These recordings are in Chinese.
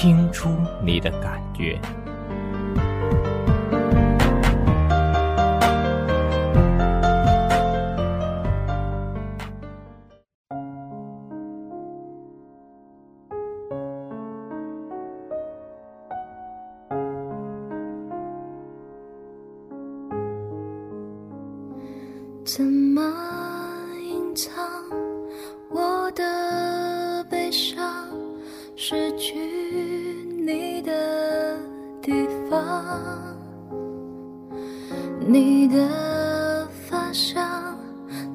听出你的感觉。的发香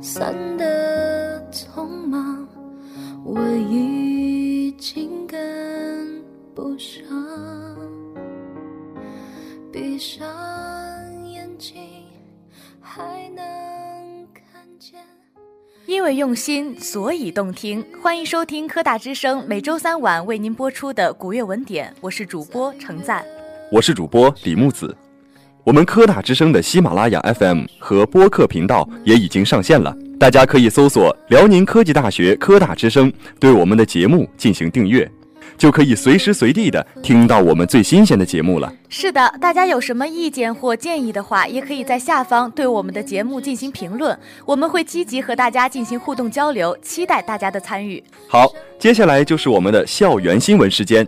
散的匆忙，我已经跟不上。闭上眼睛，还能看见。因为用心，所以动听。欢迎收听科大之声每周三晚为您播出的古乐文典，我是主播程赞。我是主播李木子。我们科大之声的喜马拉雅 FM 和播客频道也已经上线了，大家可以搜索“辽宁科技大学科大之声”，对我们的节目进行订阅，就可以随时随地的听到我们最新鲜的节目了。是的，大家有什么意见或建议的话，也可以在下方对我们的节目进行评论，我们会积极和大家进行互动交流，期待大家的参与。好，接下来就是我们的校园新闻时间。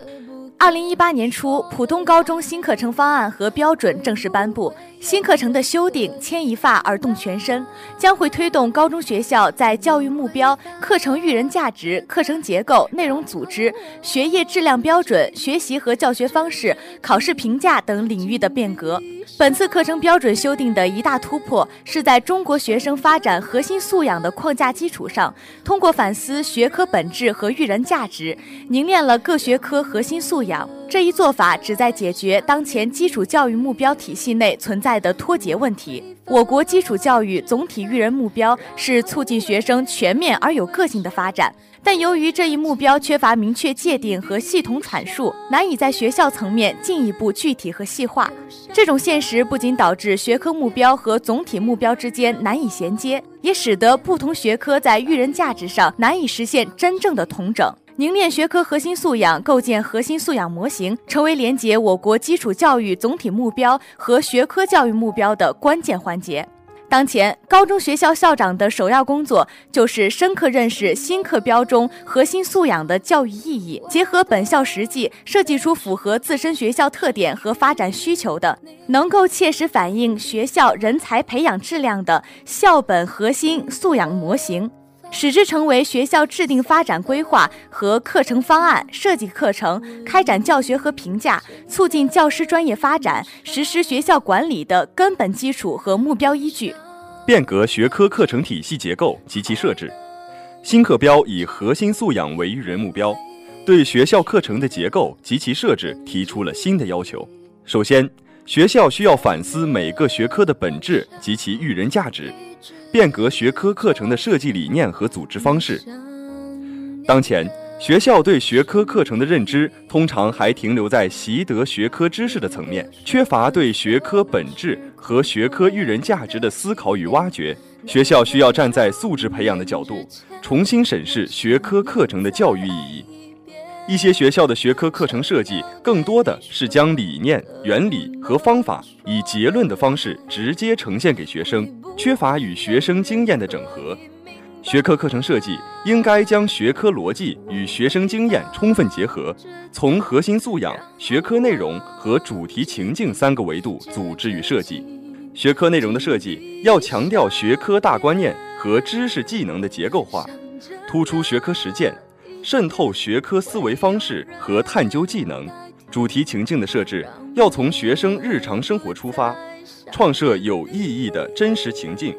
二零一八年初，普通高中新课程方案和标准正式颁布。新课程的修订牵一发而动全身，将会推动高中学校在教育目标、课程育人价值、课程结构、内容组织、学业质量标准、学习和教学方式、考试评价等领域的变革。本次课程标准修订的一大突破，是在中国学生发展核心素养的框架基础上，通过反思学科本质和育人价值，凝练了各学科核心素养。这一做法旨在解决当前基础教育目标体系内存在的脱节问题。我国基础教育总体育人目标是促进学生全面而有个性的发展，但由于这一目标缺乏明确界定和系统阐述，难以在学校层面进一步具体和细化。这种现实不仅导致学科目标和总体目标之间难以衔接，也使得不同学科在育人价值上难以实现真正的统整。凝练学科核心素养，构建核心素养模型，成为连接我国基础教育总体目标和学科教育目标的关键环节。当前，高中学校校长的首要工作就是深刻认识新课标中核心素养的教育意义，结合本校实际，设计出符合自身学校特点和发展需求的、能够切实反映学校人才培养质量的校本核心素养模型。使之成为学校制定发展规划和课程方案、设计课程、开展教学和评价、促进教师专业发展、实施学校管理的根本基础和目标依据。变革学科课程体系结构及其设置。新课标以核心素养为育人目标，对学校课程的结构及其设置提出了新的要求。首先，学校需要反思每个学科的本质及其育人价值，变革学科课程的设计理念和组织方式。当前，学校对学科课程的认知通常还停留在习得学科知识的层面，缺乏对学科本质和学科育人价值的思考与挖掘。学校需要站在素质培养的角度，重新审视学科课程的教育意义。一些学校的学科课程设计更多的是将理念、原理和方法以结论的方式直接呈现给学生，缺乏与学生经验的整合。学科课程设计应该将学科逻辑与学生经验充分结合，从核心素养、学科内容和主题情境三个维度组织与设计。学科内容的设计要强调学科大观念和知识技能的结构化，突出学科实践，渗透学科思维方式和探究技能。主题情境的设置要从学生日常生活出发，创设有意义的真实情境。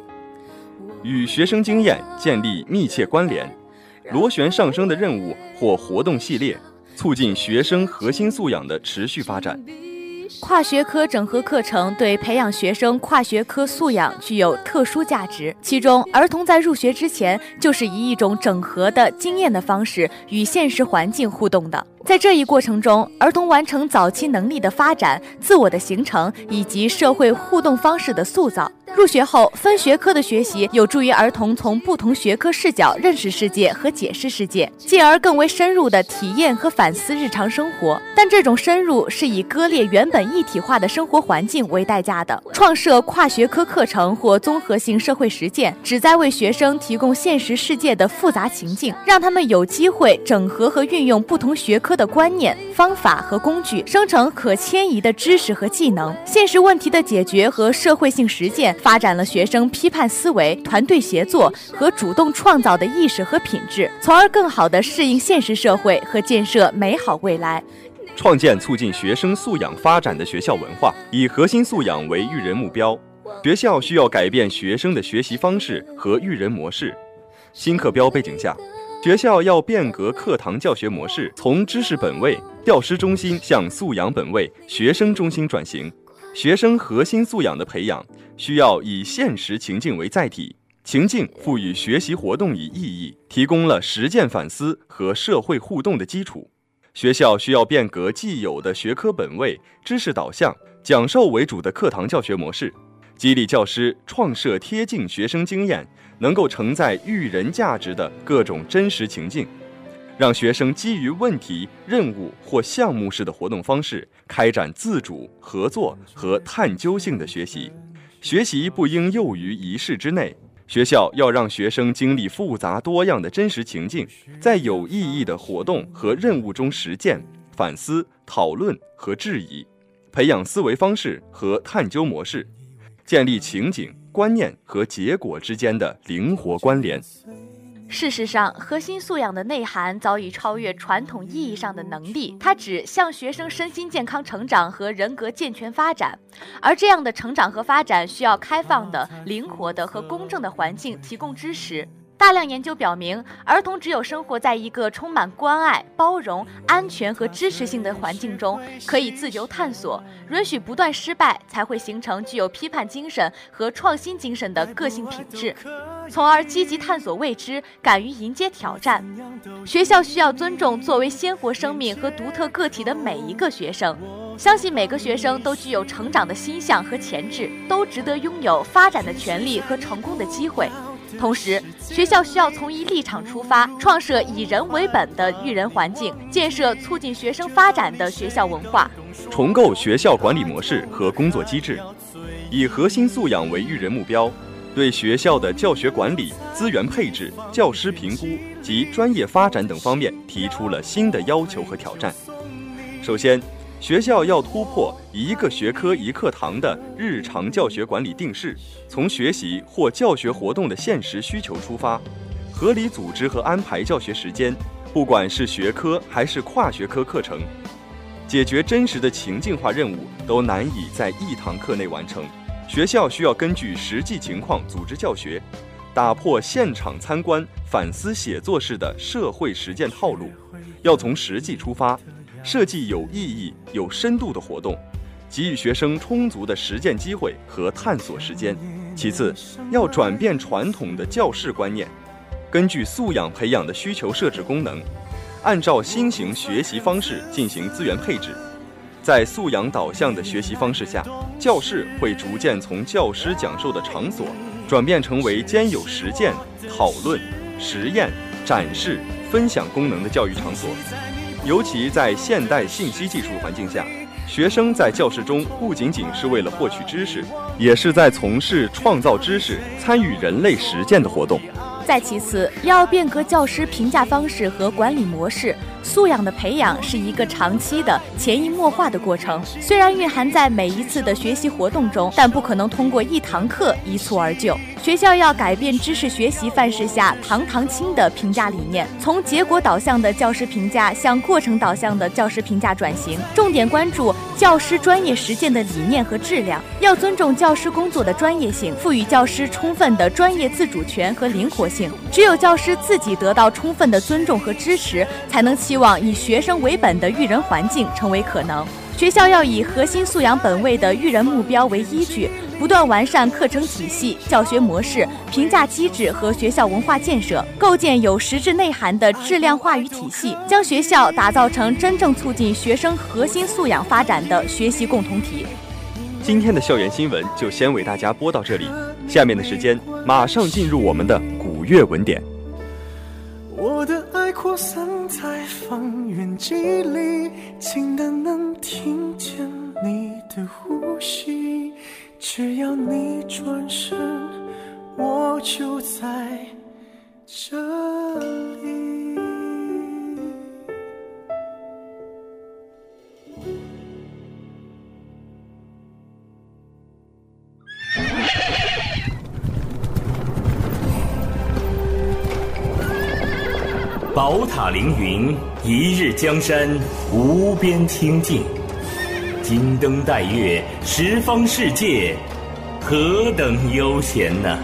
与学生经验建立密切关联，螺旋上升的任务或活动系列，促进学生核心素养的持续发展。跨学科整合课程对培养学生跨学科素养具有特殊价值。其中，儿童在入学之前就是以一种整合的经验的方式与现实环境互动的。在这一过程中，儿童完成早期能力的发展、自我的形成以及社会互动方式的塑造。入学后，分学科的学习有助于儿童从不同学科视角认识世界和解释世界，进而更为深入的体验和反思日常生活。但这种深入是以割裂原本一体化的生活环境为代价的。创设跨学科课程或综合性社会实践，旨在为学生提供现实世界的复杂情境，让他们有机会整合和运用不同学科的观念、方法和工具，生成可迁移的知识和技能。现实问题的解决和社会性实践。发展了学生批判思维、团队协作和主动创造的意识和品质，从而更好地适应现实社会和建设美好未来。创建促进学生素养发展的学校文化，以核心素养为育人目标。学校需要改变学生的学习方式和育人模式。新课标背景下，学校要变革课堂教学模式，从知识本位、教师中心向素养本位、学生中心转型。学生核心素养的培养需要以现实情境为载体，情境赋予学习活动以意义，提供了实践反思和社会互动的基础。学校需要变革既有的学科本位、知识导向、讲授为主的课堂教学模式，激励教师创设贴近学生经验、能够承载育人价值的各种真实情境。让学生基于问题、任务或项目式的活动方式，开展自主、合作和探究性的学习。学习不应囿于一室之内，学校要让学生经历复杂多样的真实情境，在有意义的活动和任务中实践、反思、讨论和质疑，培养思维方式和探究模式，建立情景、观念和结果之间的灵活关联。事实上，核心素养的内涵早已超越传统意义上的能力，它指向学生身心健康成长和人格健全发展。而这样的成长和发展，需要开放的、灵活的和公正的环境提供支持。大量研究表明，儿童只有生活在一个充满关爱、包容、安全和支持性的环境中，可以自由探索，允许不断失败，才会形成具有批判精神和创新精神的个性品质，从而积极探索未知，敢于迎接挑战。学校需要尊重作为鲜活生命和独特个体的每一个学生，相信每个学生都具有成长的心向和潜质，都值得拥有发展的权利和成功的机会。同时，学校需要从一立场出发，创设以人为本的育人环境，建设促进学生发展的学校文化，重构学校管理模式和工作机制，以核心素养为育人目标，对学校的教学管理、资源配置、教师评估及专业发展等方面提出了新的要求和挑战。首先，学校要突破一个学科一课堂的日常教学管理定式，从学习或教学活动的现实需求出发，合理组织和安排教学时间，不管是学科还是跨学科课程，解决真实的情境化任务都难以在一堂课内完成。学校需要根据实际情况组织教学，打破现场参观、反思写作式的社会实践套路，要从实际出发。设计有意义、有深度的活动，给予学生充足的实践机会和探索时间。其次，要转变传统的教室观念，根据素养培养的需求设置功能，按照新型学习方式进行资源配置。在素养导向的学习方式下，教室会逐渐从教师讲授的场所，转变成为兼有实践、讨论、实验、展示、分享功能的教育场所。尤其在现代信息技术环境下，学生在教室中不仅仅是为了获取知识，也是在从事创造知识、参与人类实践的活动。再其次，要变革教师评价方式和管理模式。素养的培养是一个长期的、潜移默化的过程，虽然蕴含在每一次的学习活动中，但不可能通过一堂课一蹴而就。学校要改变知识学习范式下堂堂清的评价理念，从结果导向的教师评价向过程导向的教师评价转型，重点关注教师专业实践的理念和质量，要尊重教师工作的专业性，赋予教师充分的专业自主权和灵活性。只有教师自己得到充分的尊重和支持，才能期望以学生为本的育人环境成为可能。学校要以核心素养本位的育人目标为依据，不断完善课程体系、教学模式、评价机制和学校文化建设，构建有实质内涵的质量话语体系，将学校打造成真正促进学生核心素养发展的学习共同体。今天的校园新闻就先为大家播到这里，下面的时间马上进入我们的古乐文典。我的爱扩散在方圆几里，近的能听见你的呼吸。只要你转身，我就在这里。宝塔凌云，一日江山无边清净；金灯戴月，十方世界，何等悠闲呐！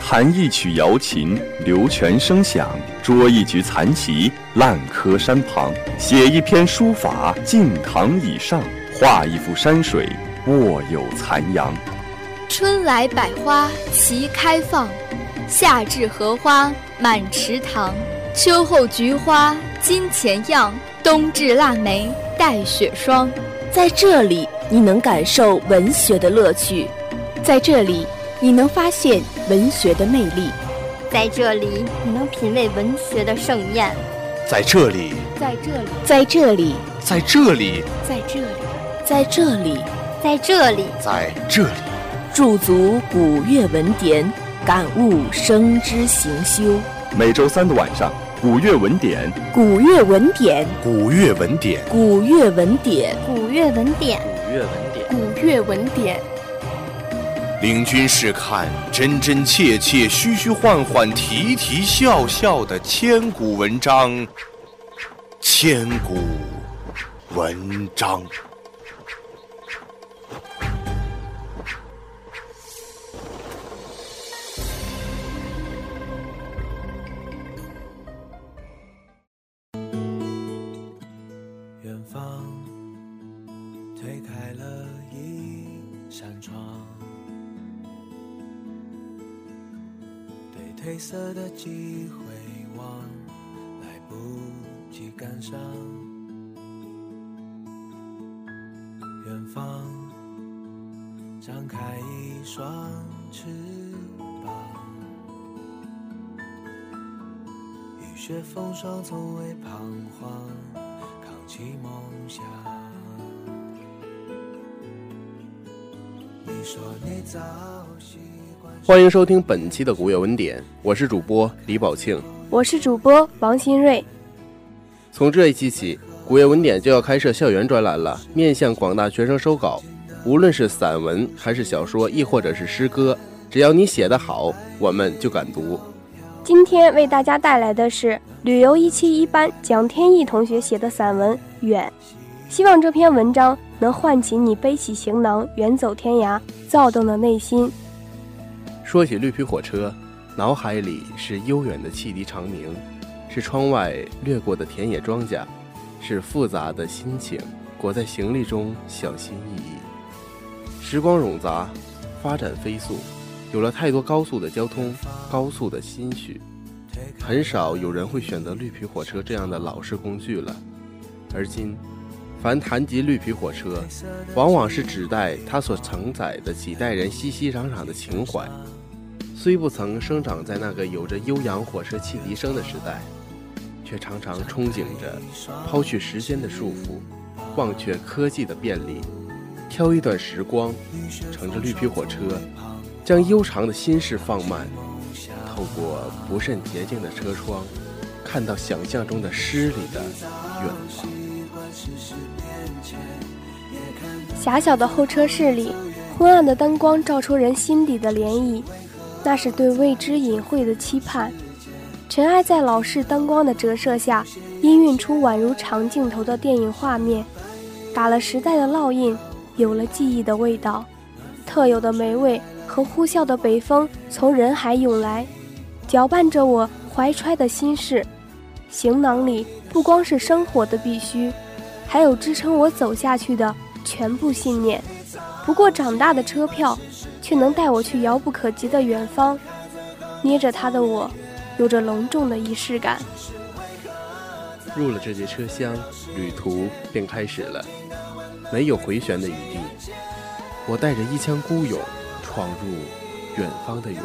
弹一曲瑶琴，流泉声响；捉一局残棋，烂柯山旁；写一篇书法，敬堂以上；画一幅山水，卧有残阳。春来百花齐开放。夏至荷花满池塘，秋后菊花金钱样，冬至腊梅带雪霜。在这里，你能感受文学的乐趣；在这里，你能发现文学的魅力；在这里，你能品味文学的盛宴；在这里，在这里，在这里，在这里，在这里，在这里，在这里，在这里，驻足古乐文典。感悟生之行修。每周三的晚上，古乐文典，古乐文典，古乐文典，古乐文典，古乐文典，古乐文典，古乐文典。领军试看真真切切、虚虚幻幻、啼啼笑笑的千古文章，千古文章。张开一双翅膀，雨雪风霜从未彷徨，扛起梦想。你说你早习惯。欢迎收听本期的古月文典，我是主播李宝庆，我是主播王新瑞。从这一期起，古月文典就要开设校园专栏了，面向广大学生收稿，无论是散文还是小说，亦或者是诗歌，只要你写得好，我们就敢读。今天为大家带来的是旅游一期一班蒋天意同学写的散文《远》，希望这篇文章能唤起你背起行囊远走天涯躁动的内心。说起绿皮火车，脑海里是悠远的汽笛长鸣，是窗外掠过的田野庄稼，是复杂的心情裹在行李中小心翼翼。时光冗杂，发展飞速，有了太多高速的交通，高速的心绪，很少有人会选择绿皮火车这样的老式工具了。而今，凡谈及绿皮火车，往往是指代它所承载的几代人熙熙攘攘的情怀。虽不曾生长在那个有着悠扬火车汽笛声的时代，却常常憧憬着抛去时间的束缚，忘却科技的便利，挑一段时光，乘着绿皮火车，将悠长的心事放慢，透过不甚洁净的车窗，看到想象中的诗里的远方。狭小的候车室里，昏暗的灯光照出人心底的涟漪。那是对未知隐晦的期盼，尘埃在老式灯光的折射下，氤氲出宛如长镜头的电影画面，打了时代的烙印，有了记忆的味道，特有的霉味和呼啸的北风从人海涌来，搅拌着我怀揣的心事。行囊里不光是生活的必须，还有支撑我走下去的全部信念。不过长大的车票，却能带我去遥不可及的远方。捏着它的我。有着隆重的仪式感。入了这节车厢，旅途便开始了，没有回旋的余地。我带着一腔孤勇，闯入远方的远。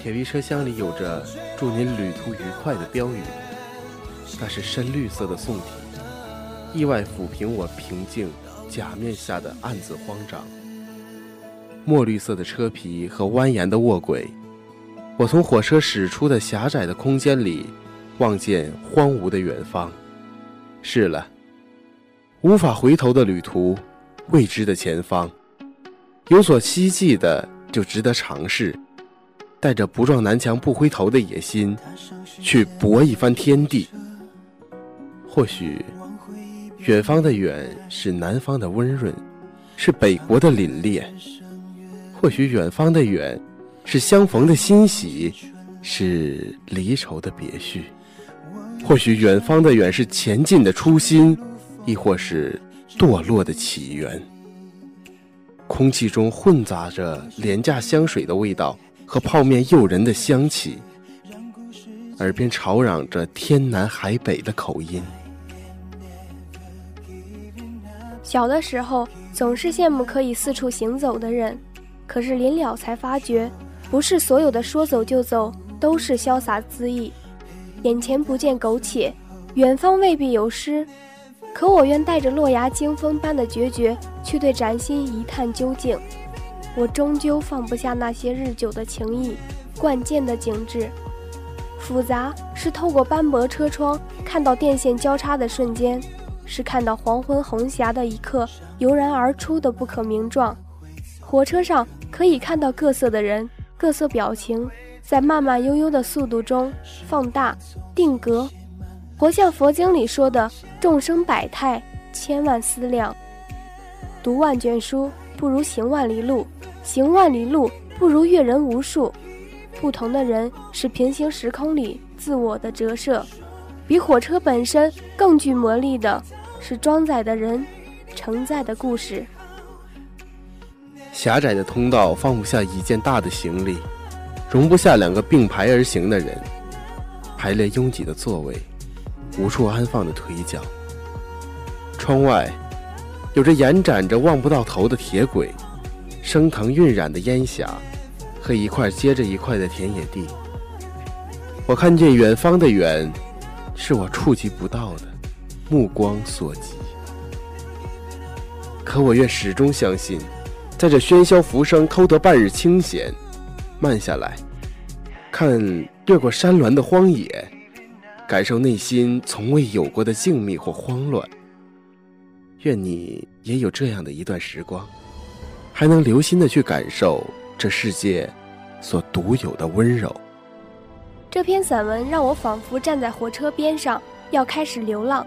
铁皮车厢里有着“祝您旅途愉快”的标语，那是深绿色的宋体，意外抚平我平静假面下的暗自慌张。墨绿色的车皮和蜿蜒的卧轨。我从火车驶出的狭窄的空间里，望见荒芜的远方。是了，无法回头的旅途，未知的前方，有所希冀的就值得尝试。带着不撞南墙不回头的野心，去搏一番天地。或许，远方的远是南方的温润，是北国的凛冽。或许远方的远。是相逢的欣喜，是离愁的别绪。或许远方的远是前进的初心，亦或是堕落的起源。空气中混杂着廉价香水的味道和泡面诱人的香气，耳边吵嚷着天南海北的口音。小的时候总是羡慕可以四处行走的人，可是临了才发觉。不是所有的说走就走都是潇洒恣意，眼前不见苟且，远方未必有诗。可我愿带着落牙惊风般的决绝，去对崭新一探究竟。我终究放不下那些日久的情谊，惯见的景致。复杂是透过斑驳车窗看到电线交叉的瞬间，是看到黄昏红霞的一刻油然而出的不可名状。火车上可以看到各色的人。各色表情在慢慢悠悠的速度中放大、定格，活像佛经里说的“众生百态，千万思量”。读万卷书不如行万里路，行万里路不如阅人无数。不同的人是平行时空里自我的折射，比火车本身更具魔力的是装载的人，承载的故事。狭窄的通道放不下一件大的行李，容不下两个并排而行的人，排列拥挤的座位，无处安放的腿脚。窗外有着延展着望不到头的铁轨，升腾晕染的烟霞，和一块接着一块的田野地。我看见远方的远，是我触及不到的，目光所及。可我愿始终相信。在这喧嚣浮生偷得半日清闲，慢下来，看越过山峦的荒野，感受内心从未有过的静谧或慌乱。愿你也有这样的一段时光，还能留心的去感受这世界所独有的温柔。这篇散文让我仿佛站在火车边上，要开始流浪，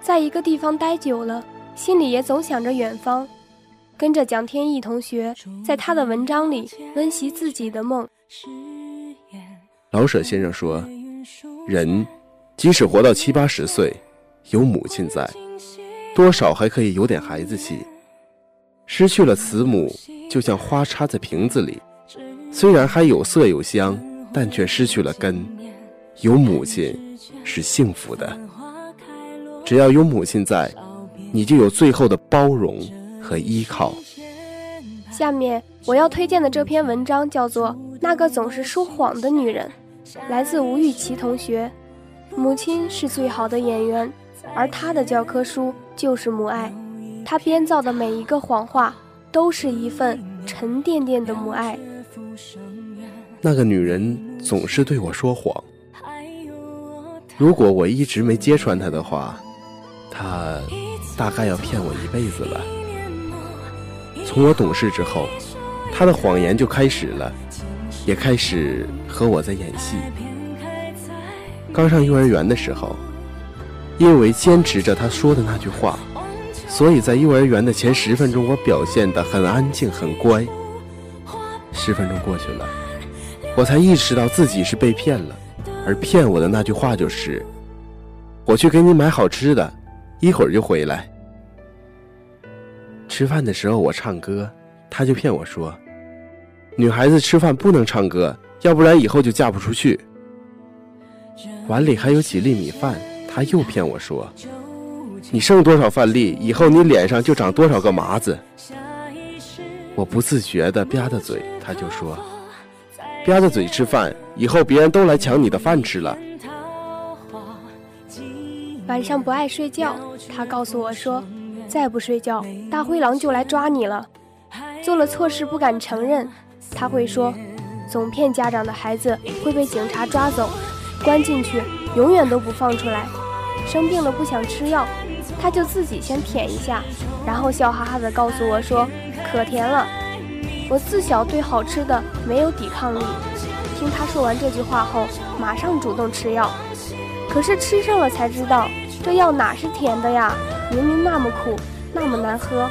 在一个地方待久了，心里也总想着远方。跟着蒋天翼同学，在他的文章里温习自己的梦。老舍先生说：“人即使活到七八十岁，有母亲在，多少还可以有点孩子气。失去了慈母，就像花插在瓶子里，虽然还有色有香，但却失去了根。有母亲是幸福的，只要有母亲在，你就有最后的包容。”和依靠。下面我要推荐的这篇文章叫做《那个总是说谎的女人》，来自吴玉琪同学。母亲是最好的演员，而她的教科书就是母爱。她编造的每一个谎话，都是一份沉甸甸的母爱。那个女人总是对我说谎。如果我一直没揭穿她的话，她大概要骗我一辈子了。从我懂事之后，她的谎言就开始了，也开始和我在演戏。刚上幼儿园的时候，因为坚持着他说的那句话，所以在幼儿园的前十分钟，我表现得很安静、很乖。十分钟过去了，我才意识到自己是被骗了，而骗我的那句话就是：“我去给你买好吃的，一会儿就回来。”吃饭的时候我唱歌，他就骗我说：“女孩子吃饭不能唱歌，要不然以后就嫁不出去。”碗里还有几粒米饭，他又骗我说：“你剩多少饭粒，以后你脸上就长多少个麻子。”我不自觉地吧嗒嘴，他就说：“吧嗒嘴吃饭，以后别人都来抢你的饭吃了。”晚上不爱睡觉，他告诉我说：“再不睡觉，大灰狼就来抓你了。”做了错事不敢承认，他会说：“总骗家长的孩子会被警察抓走。”关进去，永远都不放出来。生病了不想吃药，他就自己先舔一下，然后笑哈哈地告诉我说：“可甜了。”我自小对好吃的没有抵抗力，听他说完这句话后，马上主动吃药。可是吃上了才知道，这药哪是甜的呀？明明那么苦，那么难喝。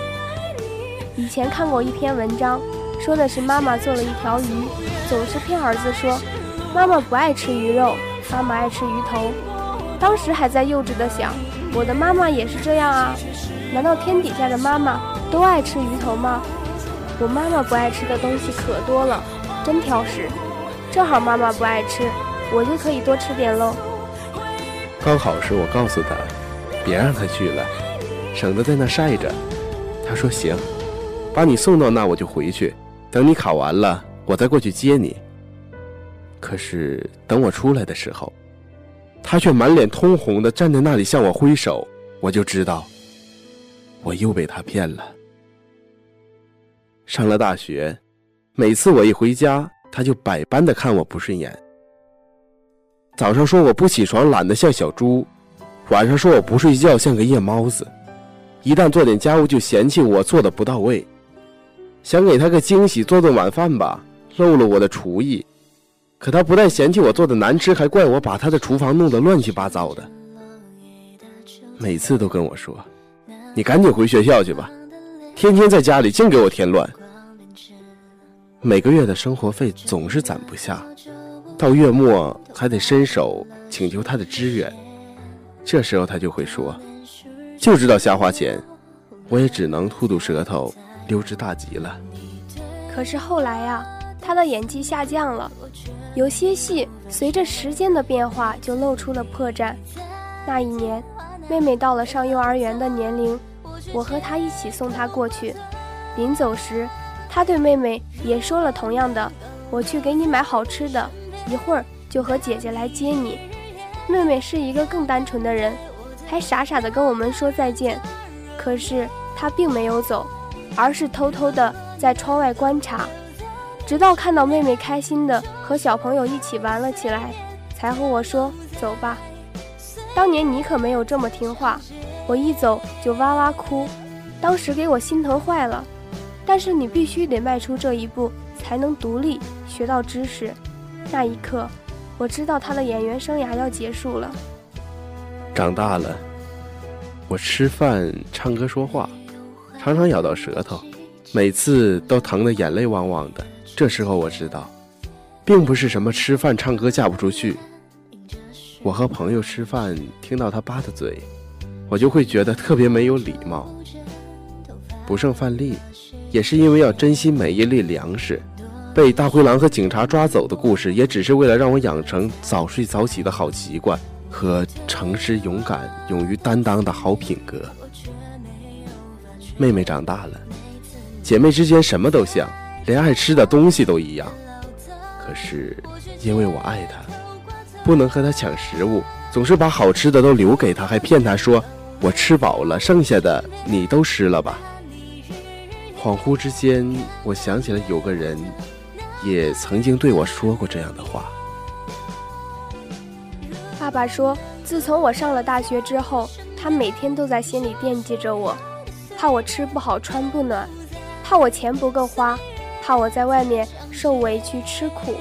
以前看过一篇文章，说的是妈妈做了一条鱼，总是骗儿子说，妈妈不爱吃鱼肉。妈妈爱吃鱼头，当时还在幼稚的想，我的妈妈也是这样啊？难道天底下的妈妈都爱吃鱼头吗？我妈妈不爱吃的东西可多了，真挑食。正好妈妈不爱吃，我就可以多吃点喽。刚好是我告诉他，别让他去了，省得在那晒着。他说行，把你送到那我就回去，等你考完了，我再过去接你。可是等我出来的时候，他却满脸通红的站在那里向我挥手，我就知道我又被他骗了。上了大学，每次我一回家，他就百般的看我不顺眼。早上说我不起床懒得像小猪，晚上说我不睡觉像个夜猫子，一旦做点家务就嫌弃我做的不到位。想给他个惊喜，做顿晚饭吧，漏了我的厨艺。可他不但嫌弃我做的难吃，还怪我把他的厨房弄得乱七八糟的。每次都跟我说：“你赶紧回学校去吧，天天在家里净给我添乱。”每个月的生活费总是攒不下，到月末还得伸手请求他的支援。这时候他就会说：“就知道瞎花钱。”我也只能吐吐舌头，溜之大吉了。可是后来呀，他的演技下降了。有些戏随着时间的变化就露出了破绽。那一年，妹妹到了上幼儿园的年龄，我和她一起送她过去。临走时，她对妹妹也说了同样的：“我去给你买好吃的，一会儿就和姐姐来接你。”妹妹是一个更单纯的人，还傻傻的跟我们说再见。可是她并没有走，而是偷偷的在窗外观察。直到看到妹妹开心的和小朋友一起玩了起来，才和我说：“走吧。”当年你可没有这么听话，我一走就哇哇哭，当时给我心疼坏了。但是你必须得迈出这一步，才能独立学到知识。那一刻，我知道他的演员生涯要结束了。长大了，我吃饭、唱歌、说话，常常咬到舌头，每次都疼得眼泪汪汪的。这时候我知道，并不是什么吃饭唱歌嫁不出去。我和朋友吃饭，听到他吧嗒嘴，我就会觉得特别没有礼貌。不剩饭粒，也是因为要珍惜每一粒粮食。被大灰狼和警察抓走的故事，也只是为了让我养成早睡早起的好习惯和诚实、勇敢、勇于担当的好品格。妹妹长大了，姐妹之间什么都像。连爱吃的东西都一样，可是因为我爱他，不能和他抢食物，总是把好吃的都留给他，还骗他说我吃饱了，剩下的你都吃了吧。恍惚之间，我想起了有个人，也曾经对我说过这样的话。爸爸说，自从我上了大学之后，他每天都在心里惦记着我，怕我吃不好穿不暖，怕我钱不够花。怕我在外面受委屈吃苦，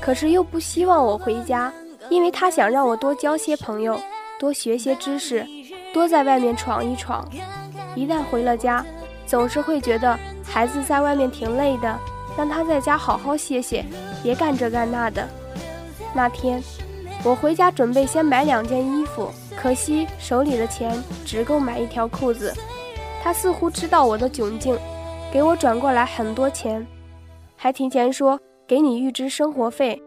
可是又不希望我回家，因为他想让我多交些朋友，多学些知识，多在外面闯一闯。一旦回了家，总是会觉得孩子在外面挺累的，让他在家好好歇歇，别干这干那的。那天，我回家准备先买两件衣服，可惜手里的钱只够买一条裤子。他似乎知道我的窘境，给我转过来很多钱，还提前说给你预支生活费。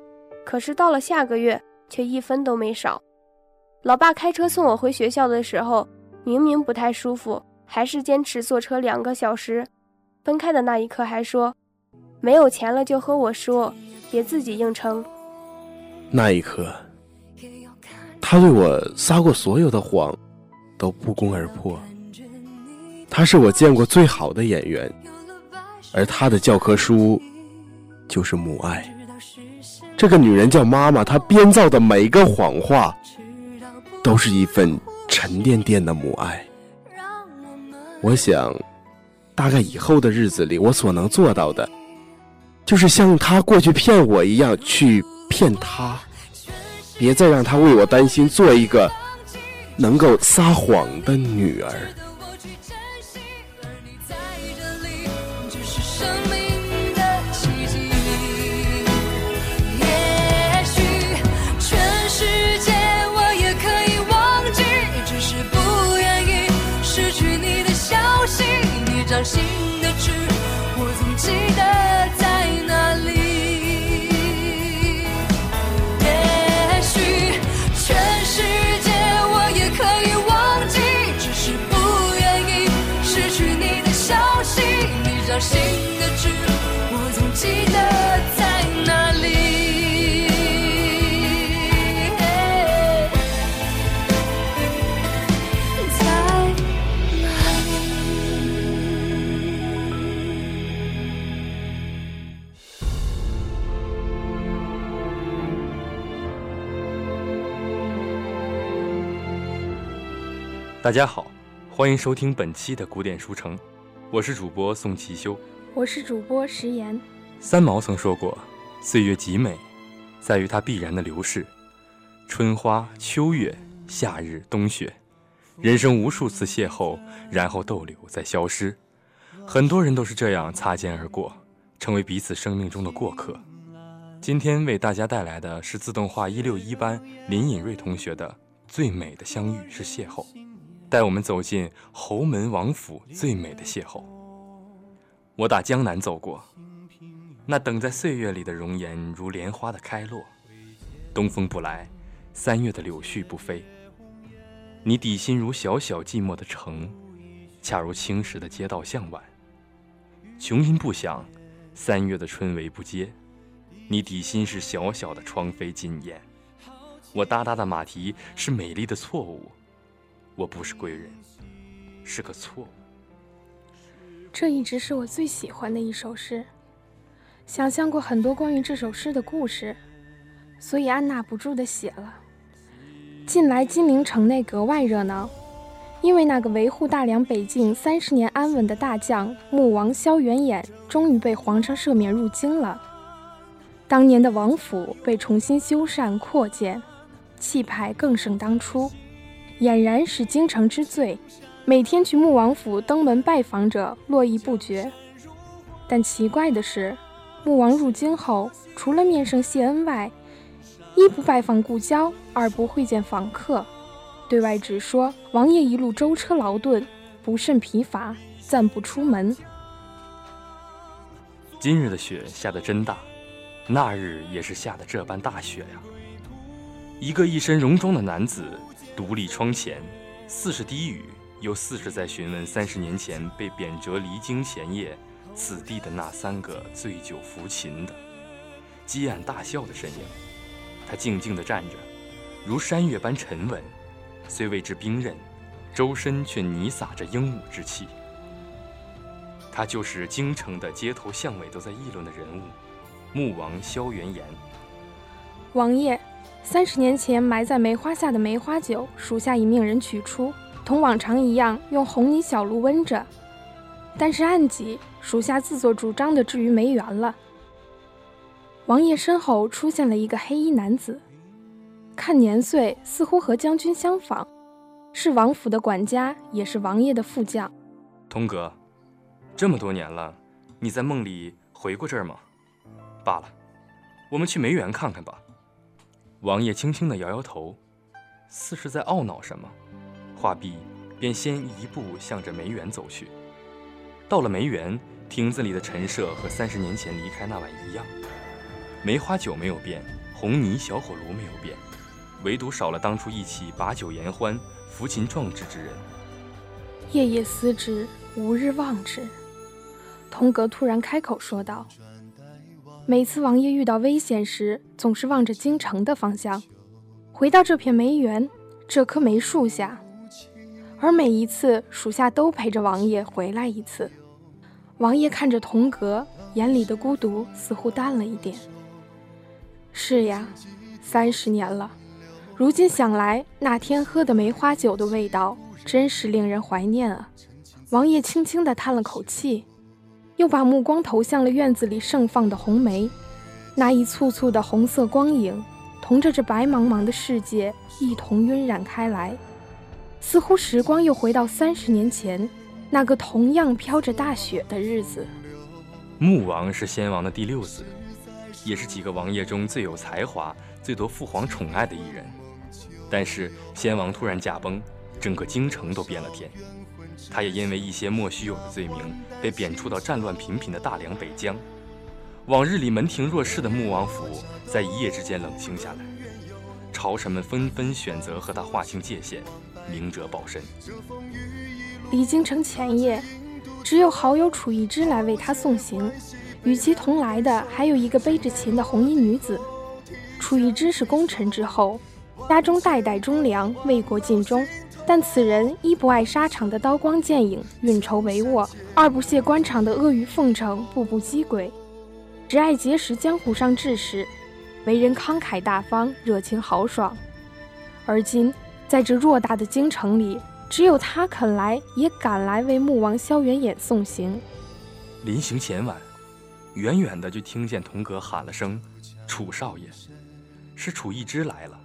可是到了下个月，却一分都没少。老爸开车送我回学校的时候，明明不太舒服，还是坚持坐车两个小时。分开的那一刻还说，没有钱了就和我说，别自己硬撑。那一刻，他对我撒过所有的谎，都不攻而破。他是我见过最好的演员，而他的教科书就是母爱。这个女人叫妈妈，她编造的每个谎话，都是一份沉甸甸的母爱。我想，大概以后的日子里，我所能做到的，就是像她过去骗我一样去骗她，别再让她为我担心，做一个能够撒谎的女儿。大家好，欢迎收听本期的古典书城，我是主播宋其修，我是主播石岩。三毛曾说过：“岁月极美，在于它必然的流逝。春花、秋月、夏日、冬雪，人生无数次邂逅，然后逗留再消失。很多人都是这样擦肩而过，成为彼此生命中的过客。”今天为大家带来的是自动化一六一班林尹瑞同学的《最美的相遇是邂逅》。带我们走进侯门王府最美的邂逅。我打江南走过，那等在岁月里的容颜如莲花的开落。东风不来，三月的柳絮不飞。你底心如小小寂寞的城，恰如青石的街道向晚。琼音不响，三月的春雷不接。你底心是小小的窗扉紧掩。我哒哒的马蹄是美丽的错误。我不是贵人，是个错误。这一直是我最喜欢的一首诗，想象过很多关于这首诗的故事，所以按捺不住的写了。近来金陵城内格外热闹，因为那个维护大梁北境三十年安稳的大将穆王萧元衍，终于被皇上赦免入京了。当年的王府被重新修缮扩建，气派更胜当初。俨然是京城之最，每天去穆王府登门拜访者络绎不绝。但奇怪的是，穆王入京后，除了面圣谢恩外，一不拜访故交，二不会见访客，对外只说王爷一路舟车劳顿，不甚疲乏，暂不出门。今日的雪下得真大，那日也是下的这般大雪呀。一个一身戎装的男子。独立窗前，似是低语，又似是在询问三十年前被贬谪离京前夜，此地的那三个醉酒抚琴的，激暗大笑的身影。他静静地站着，如山岳般沉稳，虽谓之冰刃，周身却弥洒着英武之气。他就是京城的街头巷尾都在议论的人物，穆王萧元言。王爷。三十年前埋在梅花下的梅花酒，属下已命人取出，同往常一样用红泥小炉温着。但是暗己，属下自作主张的置于梅园了。王爷身后出现了一个黑衣男子，看年岁似乎和将军相仿，是王府的管家，也是王爷的副将。童哥，这么多年了，你在梦里回过这儿吗？罢了，我们去梅园看看吧。王爷轻轻地摇摇头，似是在懊恼什么。话毕，便先一步向着梅园走去。到了梅园，亭子里的陈设和三十年前离开那晚一样，梅花酒没有变，红泥小火炉没有变，唯独少了当初一起把酒言欢、抚琴壮志之人。夜夜思之，无日忘之。童格突然开口说道：“每次王爷遇到危险时，总是望着京城的方向，回到这片梅园，这棵梅树下。而每一次，属下都陪着王爷回来一次。”王爷看着童阁，眼里的孤独似乎淡了一点。是呀，三十年了，如今想来，那天喝的梅花酒的味道，真是令人怀念啊。王爷轻轻地叹了口气。又把目光投向了院子里盛放的红梅，那一簇簇的红色光影，同着这白茫茫的世界一同晕染开来，似乎时光又回到三十年前，那个同样飘着大雪的日子。穆王是先王的第六子，也是几个王爷中最有才华、最得父皇宠爱的一人。但是先王突然驾崩，整个京城都变了天。他也因为一些莫须有的罪名，被贬黜到战乱频频的大梁北疆。往日里门庭若市的穆王府，在一夜之间冷清下来。朝臣们纷纷选择和他划清界限，明哲保身。离京城前夜，只有好友楚一枝来为他送行，与其同来的还有一个背着琴的红衣女子。楚一枝是功臣之后，家中代代忠良，为国尽忠。但此人一不爱沙场的刀光剑影、运筹帷幄，二不屑官场的阿谀奉承、步步击轨，只爱结识江湖上志士，为人慷慨大方、热情豪爽。而今在这偌大的京城里，只有他肯来，也敢来为穆王萧元衍送行。临行前晚，远远的就听见童阁喊了声：“楚少爷，是楚一之来了。”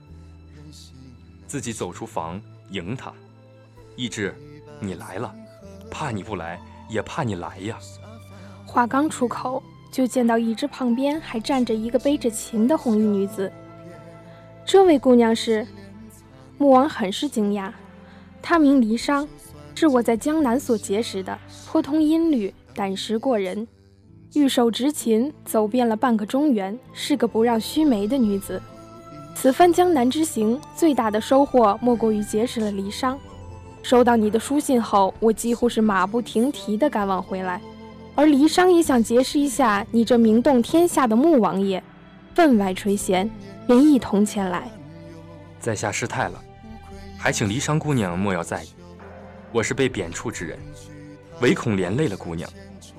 自己走出房。迎他，一志，你来了，怕你不来，也怕你来呀。话刚出口，就见到一志旁边还站着一个背着琴的红衣女子。这位姑娘是？穆王很是惊讶。她名离殇，是我在江南所结识的，颇通音律，胆识过人，玉手执琴，走遍了半个中原，是个不让须眉的女子。此番江南之行，最大的收获莫过于结识了离殇。收到你的书信后，我几乎是马不停蹄地赶往回来。而离殇也想结识一下你这名动天下的穆王爷，分外垂涎，便一同前来。在下失态了，还请离殇姑娘莫要在意。我是被贬黜之人，唯恐连累了姑娘，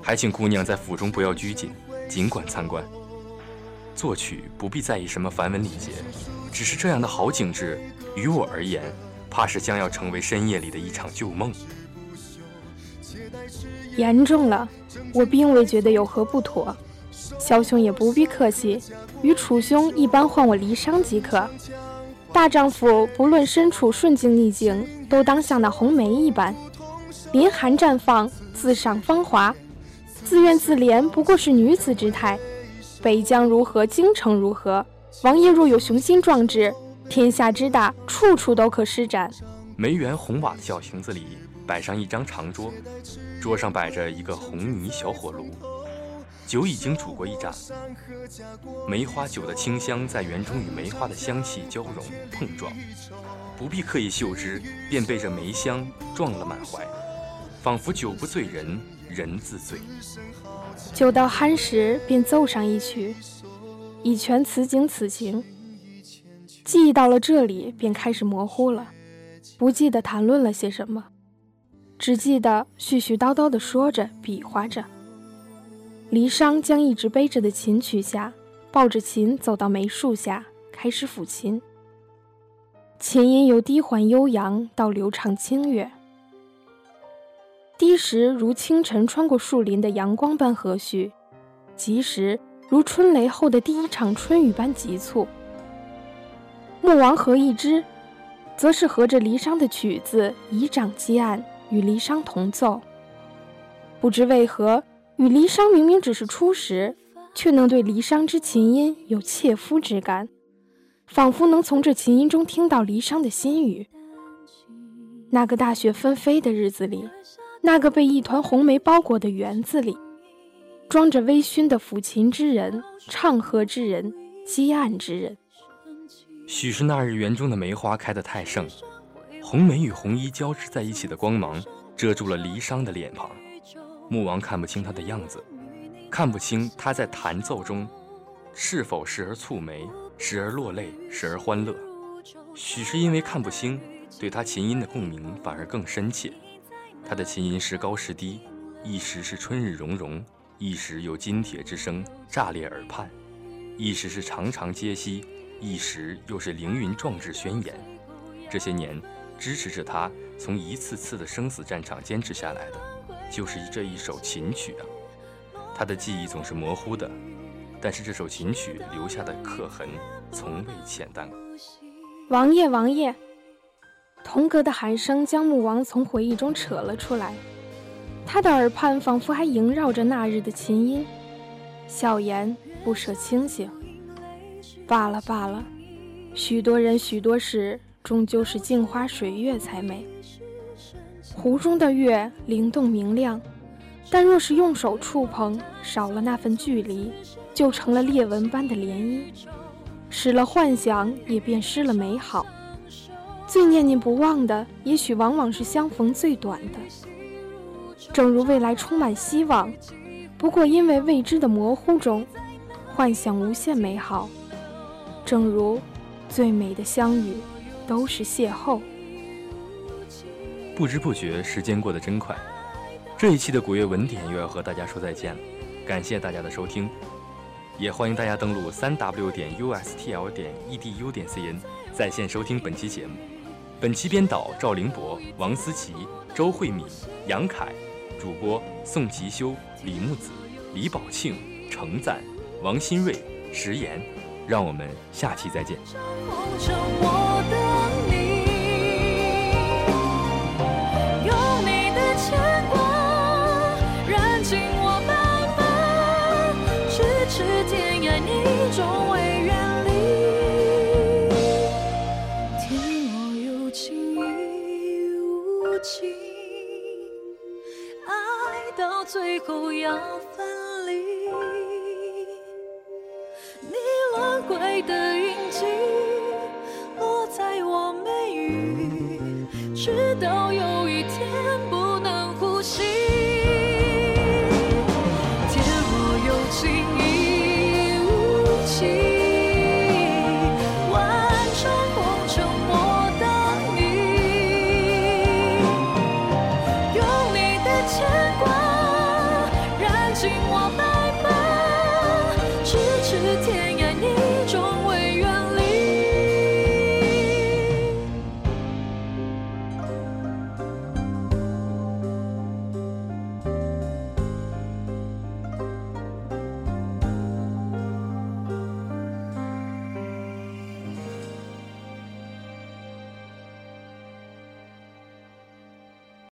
还请姑娘在府中不要拘谨，尽管参观。作曲不必在意什么繁文礼节，只是这样的好景致，于我而言，怕是将要成为深夜里的一场旧梦。严重了，我并未觉得有何不妥。萧兄也不必客气，与楚兄一般唤我离殇即可。大丈夫不论身处顺境逆境，都当像那红梅一般，凌寒绽放，自赏芳华，自怨自怜，不过是女子之态。北疆如何？京城如何？王爷若有雄心壮志，天下之大，处处都可施展。梅园红瓦的小亭子里摆上一张长桌，桌上摆着一个红泥小火炉，酒已经煮过一盏。梅花酒的清香在园中与梅花的香气交融碰撞，不必刻意嗅之，便被这梅香撞了满怀，仿佛酒不醉人，人自醉。酒到酣时，便奏上一曲，以全此景此情。记忆到了这里，便开始模糊了，不记得谈论了些什么，只记得絮絮叨叨地说着，比划着。离殇将一直背着的琴取下，抱着琴走到梅树下，开始抚琴。琴音由低缓悠扬到流畅清越。低时如清晨穿过树林的阳光般和煦，急时如春雷后的第一场春雨般急促。穆王何一之，则是合着离殇的曲子以掌击案，与离殇同奏。不知为何，与离殇明明只是初识，却能对离殇之琴音有切肤之感，仿佛能从这琴音中听到离殇的心语。那个大雪纷飞的日子里，那个被一团红梅包裹的园子里，装着微醺的抚琴之人、唱和之人、击案之人。许是那日园中的梅花开得太盛，红梅与红衣交织在一起的光芒遮住了离殇的脸庞。穆王看不清他的样子，看不清他在弹奏中是否时而蹙眉，时而落泪，时而欢乐。许是因为看不清，对他琴音的共鸣反而更深切。他的琴音时高时低，一时是春日融融，一时有金铁之声炸裂耳畔，一时是长长嗟息，一时又是凌云壮志宣言。这些年支持着他从一次次的生死战场坚持下来的。就是这一首琴曲啊，他的记忆总是模糊的，但是这首琴曲留下的刻痕从未浅淡。王爷，王爷！童阁的喊声将穆王从回忆中扯了出来，他的耳畔仿佛还萦绕着那日的琴音，笑颜不舍清醒。罢了罢了，许多人许多事，终究是镜花水月才美。湖中的月灵动明亮，但若是用手触碰，少了那份距离，就成了裂纹般的涟漪，使了幻想，也便失了美好。最念念不忘的，也许往往是相逢最短的。正如未来充满希望，不过因为未知的模糊中，幻想无限美好。正如最美的相遇，都是邂逅。不知不觉，时间过得真快。这一期的古乐文典又要和大家说再见了，感谢大家的收听，也欢迎大家登录三 w 点 ustl 点 edu 点 cn 在线收听本期节目。本期编导赵凌博、王思琪、周慧敏、杨凯，主播宋吉修、李木子、李宝庆、程赞、王新瑞、石岩。让我们下期再见。后